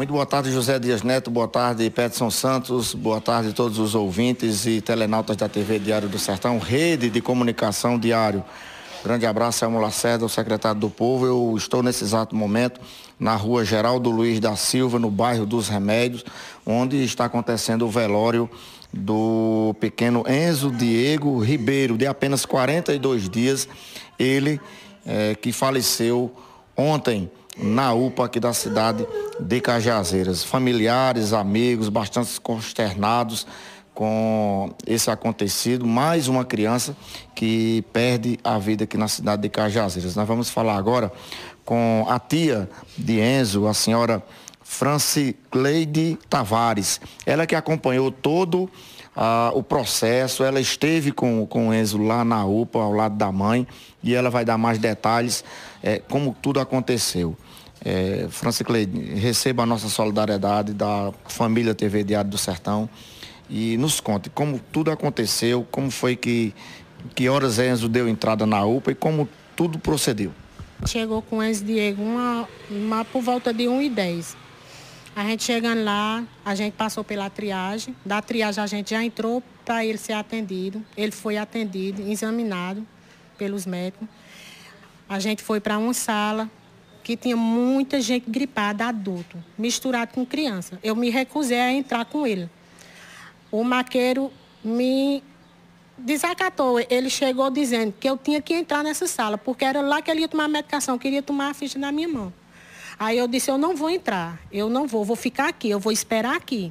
Muito boa tarde, José Dias Neto. Boa tarde, Peterson Santos. Boa tarde a todos os ouvintes e telenautas da TV Diário do Sertão, rede de comunicação diário. Grande abraço, Selmo Lacerda, o secretário do Povo. Eu estou nesse exato momento na rua Geraldo Luiz da Silva, no bairro dos Remédios, onde está acontecendo o velório do pequeno Enzo Diego Ribeiro, de apenas 42 dias. Ele é, que faleceu ontem na UPA aqui da cidade de Cajazeiras. Familiares, amigos, bastante consternados com esse acontecido. Mais uma criança que perde a vida aqui na cidade de Cajazeiras. Nós vamos falar agora com a tia de Enzo, a senhora Francicleide Tavares. Ela que acompanhou todo ah, o processo, ela esteve com, com o Enzo lá na UPA, ao lado da mãe, e ela vai dar mais detalhes eh, como tudo aconteceu. É, Francicleide, receba a nossa solidariedade da família TV Diário do Sertão e nos conte como tudo aconteceu, como foi que, que horas Enzo deu entrada na UPA e como tudo procedeu. Chegou com o Enzo Diego uma, uma por volta de 1 e 10. A gente chegando lá, a gente passou pela triagem. Da triagem a gente já entrou para ele ser atendido. Ele foi atendido, examinado pelos médicos. A gente foi para uma sala que tinha muita gente gripada, adulto, misturado com criança. Eu me recusei a entrar com ele. O maqueiro me desacatou. Ele chegou dizendo que eu tinha que entrar nessa sala, porque era lá que ele ia tomar a medicação, queria tomar a ficha na minha mão. Aí eu disse, eu não vou entrar, eu não vou, vou ficar aqui, eu vou esperar aqui.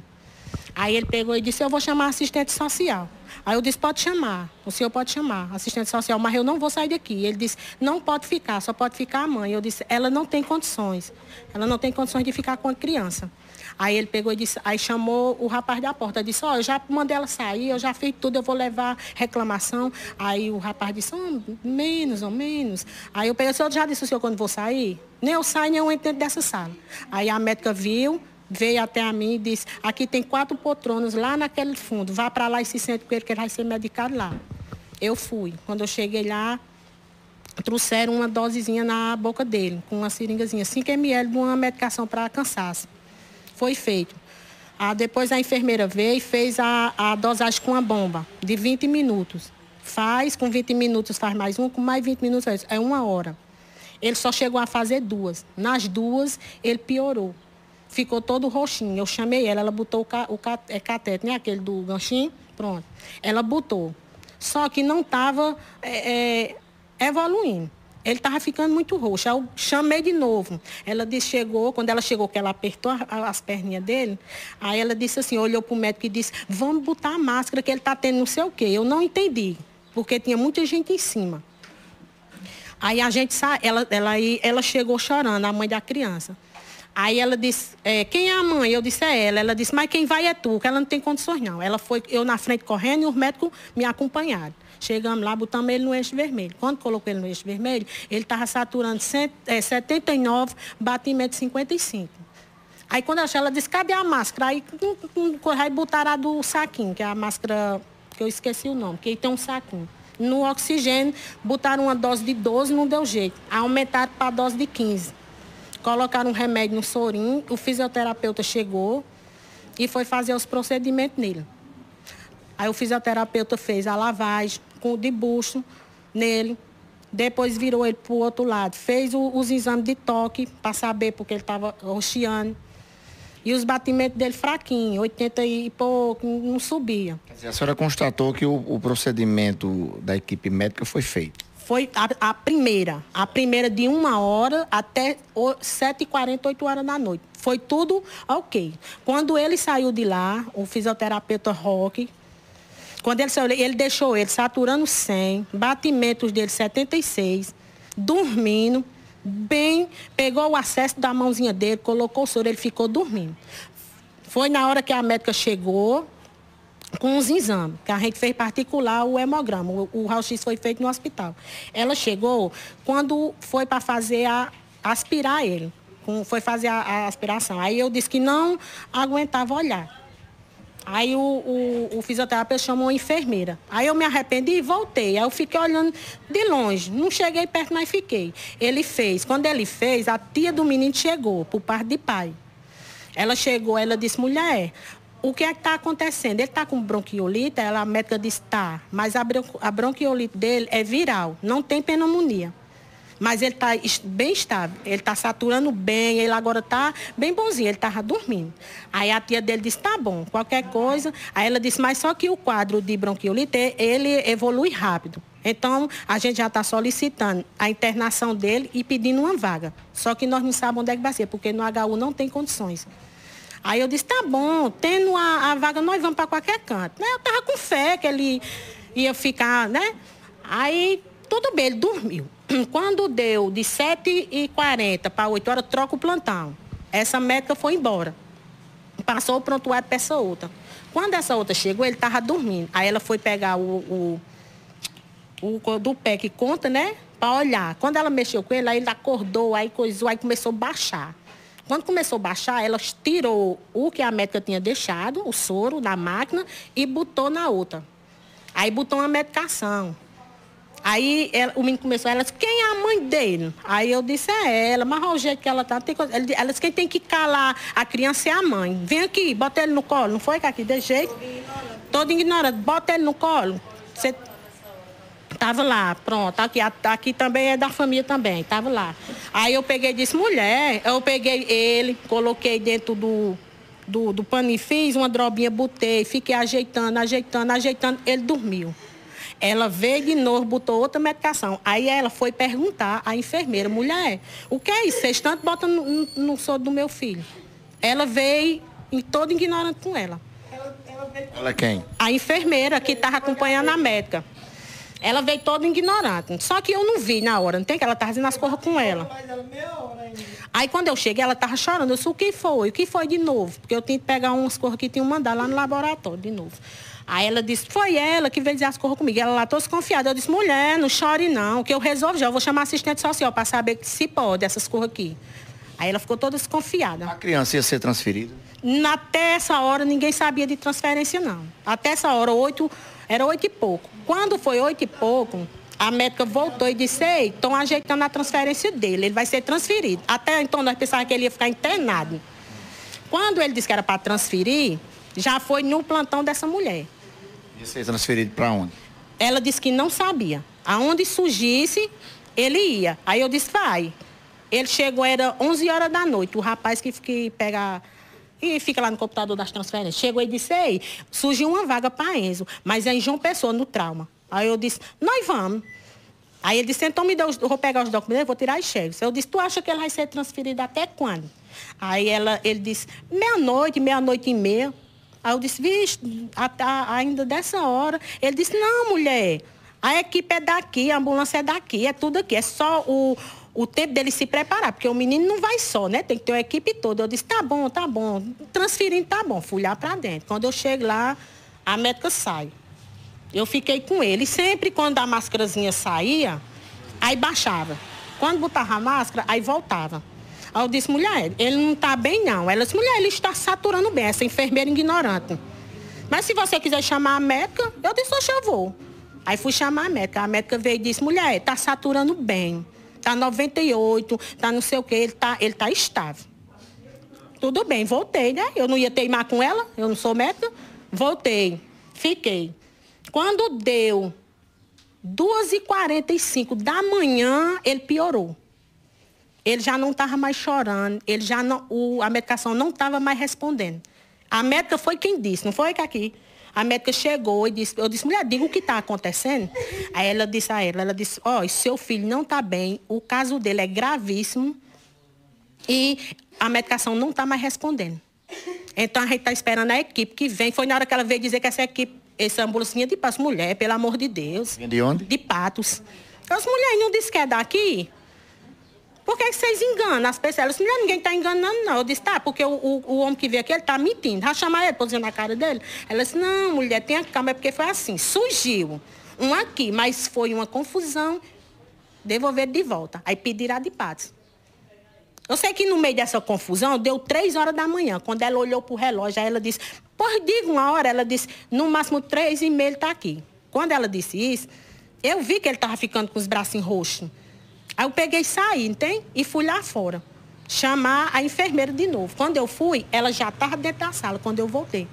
Aí ele pegou e disse, eu vou chamar assistente social. Aí eu disse, pode chamar, o senhor pode chamar, assistente social, mas eu não vou sair daqui. Ele disse, não pode ficar, só pode ficar a mãe. Eu disse, ela não tem condições, ela não tem condições de ficar com a criança. Aí ele pegou e disse, aí chamou o rapaz da porta, disse, ó, oh, eu já mandei ela sair, eu já fiz tudo, eu vou levar reclamação. Aí o rapaz disse, oh, menos ou menos. Aí eu peguei, o senhor já disse o senhor quando vou sair? Nem eu saio, nem eu entro dessa sala. Aí a médica viu, veio até a mim e disse, aqui tem quatro poltronas lá naquele fundo, vá para lá e se sente com ele que ele vai ser medicado lá. Eu fui. Quando eu cheguei lá, trouxeram uma dosezinha na boca dele, com uma seringazinha, 5 ml de uma medicação para cansaço. Foi feito. Ah, depois a enfermeira veio e fez a, a dosagem com a bomba, de 20 minutos. Faz, com 20 minutos faz mais um, com mais 20 minutos é uma hora. Ele só chegou a fazer duas. Nas duas, ele piorou ficou todo roxinho. Eu chamei ela, ela botou o, ca, o ca, é, catete, né? Aquele do ganchinho, pronto. Ela botou. Só que não estava é, é, evoluindo. Ele estava ficando muito roxo. Eu chamei de novo. Ela disse, chegou, quando ela chegou, que ela apertou a, as perninhas dele, aí ela disse assim, olhou para o médico e disse, vamos botar a máscara que ele está tendo não sei o quê. Eu não entendi, porque tinha muita gente em cima. Aí a gente ela, ela, ela chegou chorando, a mãe da criança. Aí ela disse, é, quem é a mãe? Eu disse, é ela. Ela disse, mas quem vai é tu, que ela não tem condições não. Ela foi, eu na frente correndo e os médicos me acompanharam. Chegamos lá, botamos ele no eixo vermelho. Quando colocou ele no eixo vermelho, ele estava saturando cento, é, 79, batimento 55. Aí quando achei, ela disse, cadê a máscara? Aí, aí botaram a do saquinho, que é a máscara, que eu esqueci o nome, que tem um saquinho. No oxigênio, botaram uma dose de 12, não deu jeito. Aumentaram para a dose de 15. Colocaram um remédio no sorinho, o fisioterapeuta chegou e foi fazer os procedimentos nele. Aí o fisioterapeuta fez a lavagem com, de bucho nele, depois virou ele para o outro lado, fez o, os exames de toque para saber porque ele estava roxeando. E os batimentos dele fraquinhos, 80 e pouco, não subia. a senhora constatou que o, o procedimento da equipe médica foi feito? foi a, a, primeira. A primeira de uma hora até 7h40, 8 horas da noite. Foi tudo ok. Quando ele saiu de lá, o fisioterapeuta Roque, quando ele saiu, ele deixou ele saturando 100, batimentos dele 76, dormindo, bem, pegou o acesso da mãozinha dele, colocou o soro, ele ficou dormindo. Foi na hora que a médica chegou, com os exames, que a gente fez particular o hemograma. O, o raio-x foi feito no hospital. Ela chegou quando foi para fazer a aspirar ele, com, foi fazer a, a, aspiração. Aí eu disse que não aguentava olhar. Aí o, o, o fisioterapeuta chamou a enfermeira. Aí eu me arrependi e voltei. Aí eu fiquei olhando de longe. Não cheguei perto, mas fiquei. Ele fez. Quando ele fez, a tia do menino chegou, por parte de pai. Ela chegou, ela disse, mulher, o que é que está acontecendo? Ele está com bronquiolite? Ela, a médica disse, tá, mas a bronquiolite dele é viral, não tem pneumonia. Mas ele está bem estável, ele está saturando bem, ele agora está bem bonzinho, ele estava dormindo. Aí a tia dele disse, tá bom, qualquer coisa. Aí ela disse, mas só que o quadro de bronquiolite, ele evolui rápido. Então, a gente já está solicitando a internação dele e pedindo uma vaga. Só que nós não sabemos onde é que vai ser, porque no HU não tem condições. Aí eu disse, tá bom, tendo a, a vaga, nós vamos para qualquer canto. Né? Eu estava com fé que ele ia ficar, né? Aí, tudo bem, ele dormiu. Quando deu de 7h40 para 8 horas, troca o plantão. Essa médica foi embora. Passou o prontuário para essa outra. Quando essa outra chegou, ele estava dormindo. Aí ela foi pegar o, o, o do pé que conta, né? Para olhar. Quando ela mexeu com ele, aí ele acordou, aí coisou, aí começou a baixar. Quando começou a baixar, ela tirou o que a médica tinha deixado, o soro da máquina, e botou na outra. Aí botou uma medicação. Aí ela, o menino começou, ela disse, quem é a mãe dele? Aí eu disse, é ela, mas o jeito que ela tá. Tem coisa. Ela disse, quem tem que calar a criança é a mãe. Vem aqui, bota ele no colo. Não foi, aqui Desse jeito? Todo ignorante. Bota ele no colo. Você tava lá, pronto. Aqui, aqui também é da família também, tava lá. Aí eu peguei e disse, mulher, eu peguei ele, coloquei dentro do, do, do paninho, fiz uma drobinha, botei, fiquei ajeitando, ajeitando, ajeitando, ele dormiu. Ela veio de novo, botou outra medicação. Aí ela foi perguntar à enfermeira, mulher, o que é isso? Vocês tanto botam no, no, soro do meu filho. Ela veio e toda ignorante com ela. Ela, ela, ela quem? A enfermeira que estava acompanhando a médica. Ela veio toda ignorante. Só que eu não vi na hora, não tem que ela estava fazendo as coisas com ela. Aí quando eu cheguei, ela estava chorando. Eu disse, o que foi? O que foi de novo? Porque eu tinha que pegar umas coisas que tinham mandado lá no laboratório de novo. Aí ela disse, foi ela que veio dizer as coisas comigo. Ela lá toda desconfiada. Eu disse, mulher, não chore não, que eu resolvo já. Eu vou chamar assistente social para saber se pode essas coisas aqui. Aí ela ficou toda desconfiada. A criança ia ser transferida? Até essa hora ninguém sabia de transferência, não. Até essa hora, oito, era oito e pouco. Quando foi oito e pouco, a médica voltou e disse, ei, estão ajeitando a transferência dele, ele vai ser transferido. Até então nós pensávamos que ele ia ficar internado. Quando ele disse que era para transferir, já foi no plantão dessa mulher. Ia ser transferido para onde? Ela disse que não sabia. Aonde surgisse, ele ia. Aí eu disse, vai. Ele chegou, era 11 horas da noite. O rapaz que, que pega e fica lá no computador das transferências. Chegou e disse, ei, surgiu uma vaga para Enzo, mas é em João Pessoa, no trauma. Aí eu disse, nós vamos. Aí ele disse, então me dá os, vou pegar os documentos, vou tirar as cheques. Eu disse, tu acha que ele vai ser transferido até quando? Aí ela, ele disse, meia-noite, meia-noite e meia. Aí eu disse, vixe, ainda dessa hora. Ele disse, não, mulher, a equipe é daqui, a ambulância é daqui, é tudo aqui. É só o, o tempo dele se preparar, porque o menino não vai só, né? Tem que ter uma equipe toda. Eu disse, tá bom, tá bom. Transferindo, tá bom. Fui lá para dentro. Quando eu chego lá, a médica sai. Eu fiquei com ele. E sempre quando a máscarazinha saía, aí baixava. Quando botava a máscara, aí voltava. Aí eu disse, mulher, ele não está bem não. Ela disse, mulher, ele está saturando bem, essa enfermeira ignorante. Mas se você quiser chamar a médica, eu disse, oxe, eu vou. Aí fui chamar a médica. A médica veio e disse, mulher, está saturando bem. Está 98, está não sei o quê, ele está ele tá estável. Tudo bem, voltei, né? Eu não ia teimar com ela, eu não sou médica. Voltei, fiquei. Quando deu 2h45 da manhã, ele piorou ele já não estava mais chorando, ele já não, o, a medicação não estava mais respondendo. A médica foi quem disse, não foi que aqui. A médica chegou e disse, eu disse, mulher, diga o que está acontecendo. Aí ela disse a ela, ela disse, ó, oh, seu filho não está bem, o caso dele é gravíssimo e a medicação não está mais respondendo. Então a gente está esperando a equipe que vem. Foi na hora que ela veio dizer que essa equipe, essa ambulância de patos, mulher, pelo amor de Deus. De onde? De patos. As mulheres não disse que é daqui. Por que vocês enganam as pessoas? Ela disse, não, ninguém está enganando, não. Eu disse, tá, porque o, o, o homem que veio aqui, ele está mentindo. Já chamar ele, dizendo na cara dele. Ela disse, não, mulher, tenha calma, é porque foi assim. Surgiu um aqui, mas foi uma confusão. Devolver de volta. Aí pedirá de paz. Eu sei que no meio dessa confusão, deu três horas da manhã. Quando ela olhou para o relógio, aí ela disse, pois diga uma hora. Ela disse, no máximo três e meia ele está aqui. Quando ela disse isso, eu vi que ele estava ficando com os braços roxos. Aí eu peguei e saí, entende? E fui lá fora. chamar a enfermeira de novo. Quando eu fui, ela já estava dentro da sala, quando eu voltei.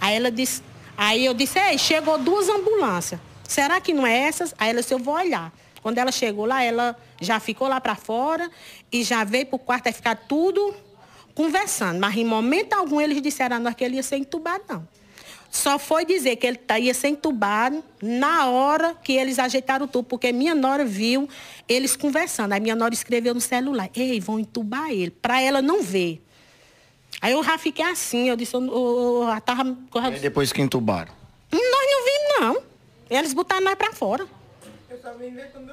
Aí ela disse, aí eu disse, ei, chegou duas ambulâncias. Será que não é essas? Aí ela disse, eu vou olhar. Quando ela chegou lá, ela já ficou lá para fora e já veio para o quarto e ficar tudo conversando. Mas em momento algum eles disseram a nós que ele ia ser entubado, não. Só foi dizer que ele tá, ia ser entubado na hora que eles ajeitaram o tubo, porque minha nora viu eles conversando. Aí minha nora escreveu no celular, ei, vão entubar ele, para ela não ver. Aí eu já fiquei assim, eu disse, eu, eu, eu tava... E depois que entubaram? Nós não vimos, não. Eles botaram nós para fora.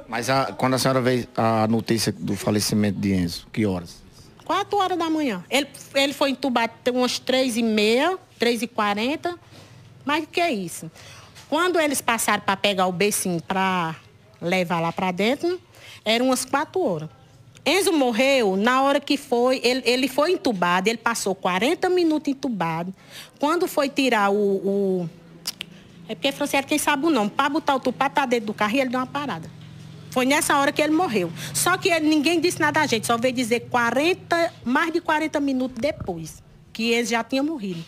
Mas a, quando a senhora veio a notícia do falecimento de Enzo, que horas? Quatro horas da manhã. Ele, ele foi entubado umas três e meia, três e quarenta. Mas o que é isso? Quando eles passaram para pegar o becinho para levar lá para dentro, eram umas quatro horas. Enzo morreu na hora que foi, ele, ele foi entubado, ele passou 40 minutos entubado. Quando foi tirar o. o é porque Franciele, quem sabe o nome, para botar o tupá para dentro do carro, ele deu uma parada. Foi nessa hora que ele morreu. Só que ele, ninguém disse nada a gente, só veio dizer 40, mais de 40 minutos depois, que ele já tinha morrido.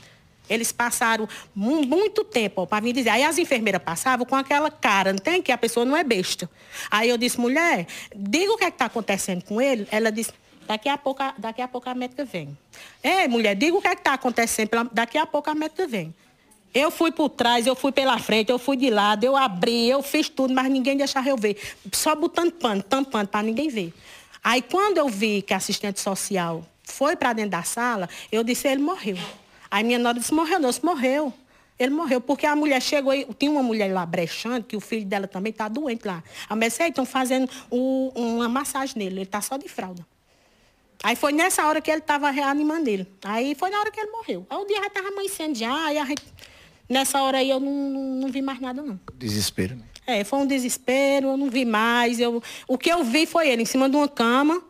Eles passaram muito tempo para vir dizer. Aí as enfermeiras passavam com aquela cara, não tem? Que a pessoa não é besta. Aí eu disse, mulher, diga o que é está acontecendo com ele. Ela disse, daqui a pouco, daqui a, pouco a médica vem. Ei, mulher, diga o que é está acontecendo, daqui a pouco a médica vem. Eu fui por trás, eu fui pela frente, eu fui de lado, eu abri, eu fiz tudo, mas ninguém deixava eu ver. Só botando pano, tampando, para ninguém ver. Aí quando eu vi que a assistente social foi para dentro da sala, eu disse, ele morreu. Aí minha nora disse, morreu não, disse, morreu. Ele morreu, porque a mulher chegou, tinha uma mulher lá brechando, que o filho dela também está doente lá. A mulher disse, estão fazendo o, uma massagem nele, ele está só de fralda. Aí foi nessa hora que ele estava reanimando ele. Aí foi na hora que ele morreu. Aí o dia já estava amanhecendo já, aí a gente, nessa hora aí eu não, não, não vi mais nada não. Desespero, né? É, foi um desespero, eu não vi mais. Eu, o que eu vi foi ele em cima de uma cama,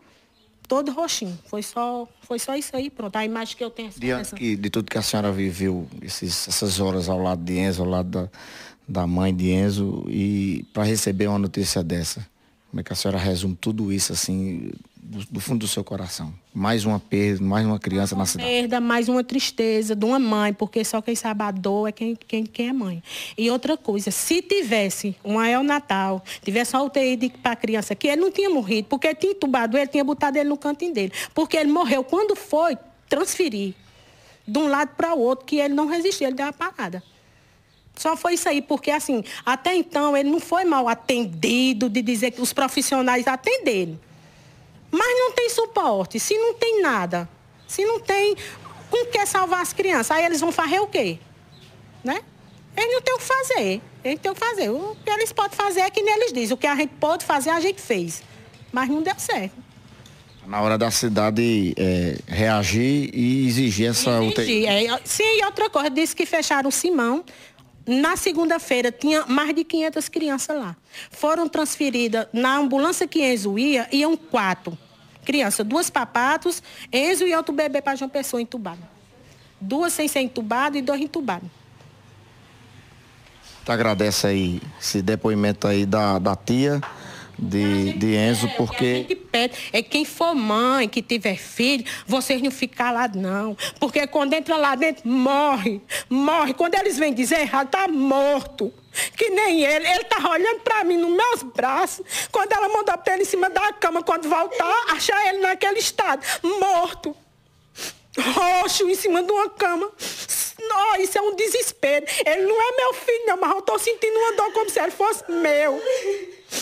todo roxinho. Foi só, foi só isso aí, pronto. A imagem que eu tenho. Diante que, de tudo que a senhora viveu, esses, essas horas ao lado de Enzo, ao lado da, da mãe de Enzo, e para receber uma notícia dessa, como é que a senhora resume tudo isso assim, do, do, fundo do seu coração? Mais uma perda, mais uma criança uma na cidade. Perda, mais uma tristeza de uma mãe, porque só quem sabe a dor é quem, quem, quem é mãe. E outra coisa, se tivesse um El Natal, tivesse uma UTI para a criança, que ele não tinha morrido, porque ele tinha entubado ele, tinha botado ele no cantinho dele. Porque ele morreu quando foi transferir de um lado para o outro, que ele não resistiu, ele deu uma parada. Só foi isso aí, porque assim, até então ele não foi mal atendido de dizer que os profissionais atenderam. Mas não tem suporte, se não tem nada, se não tem com que salvar as crianças, aí eles vão fazer o quê? Né? Eles não têm o que fazer. Eles têm o que fazer. O que eles podem fazer é que eles dizem. O que a gente pode fazer, a gente fez. Mas não deu certo. Na hora da cidade é, reagir e exigir essa exigir, É, sim, e outra coisa, disse que fecharam o Simão. Na segunda-feira tinha mais de 500 crianças lá. Foram transferidas na ambulância que Enzo ia, iam quatro crianças, duas papatos, Enzo e outro bebê para João Pessoa entubado. Duas sem ser entubado e dois entubados. Tu agradece aí esse depoimento aí da, da tia de, de Enzo, porque. é quem for mãe, que tiver filho, vocês não ficam lá não. Porque quando entra lá dentro, morre, morre. Quando eles vêm dizer errado, tá morto. Que nem ele, ele tá olhando para mim nos meus braços. Quando ela mandou para ele em cima da cama, quando voltar, achar ele naquele estado, morto. Roxo em cima de uma cama. Oh, isso é um desespero. Ele não é meu filho, não, mas eu tô sentindo uma dor como se ele fosse meu.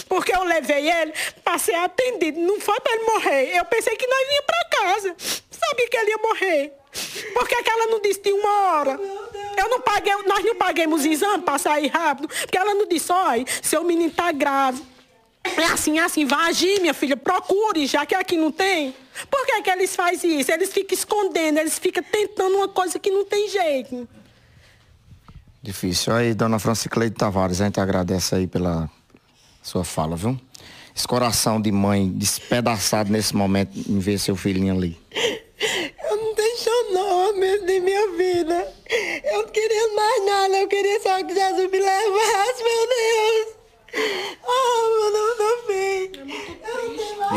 Porque eu levei ele para ser atendido. Não foi para ele morrer. Eu pensei que nós vinha para casa. Sabia que ele ia morrer. Por que, que ela não disse de uma hora? Eu não paguei, nós não paguemos exame para sair rápido. Porque ela não disse, olha, seu menino tá grave. É assim, é assim, vai agir, minha filha, procure, já que aqui não tem. Por que, que eles fazem isso? Eles ficam escondendo, eles ficam tentando uma coisa que não tem jeito. Difícil. Aí, dona Francicleide Tavares, a gente agradece aí pela sua fala, viu? Esse coração de mãe despedaçado nesse momento em ver seu filhinho ali. Eu não tenho nome de minha vida. Eu não queria mais nada, eu queria só que Jesus me levasse, meu Deus. Oh, meu Deus, meu filho.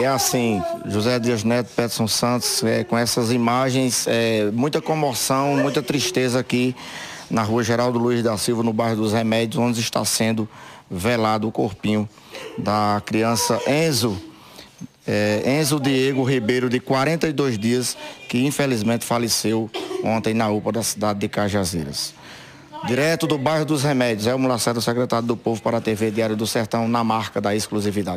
E a assim, José Dias Neto, Peterson Santos, é, com essas imagens, é, muita comoção, muita tristeza aqui na rua Geraldo Luiz da Silva, no bairro dos Remédios, onde está sendo velado o corpinho da criança Enzo, é, Enzo Diego Ribeiro, de 42 dias, que infelizmente faleceu ontem na UPA da cidade de Cajazeiras. Direto do bairro dos Remédios, é o Lacerda, secretário do Povo para a TV Diário do Sertão, na marca da exclusividade.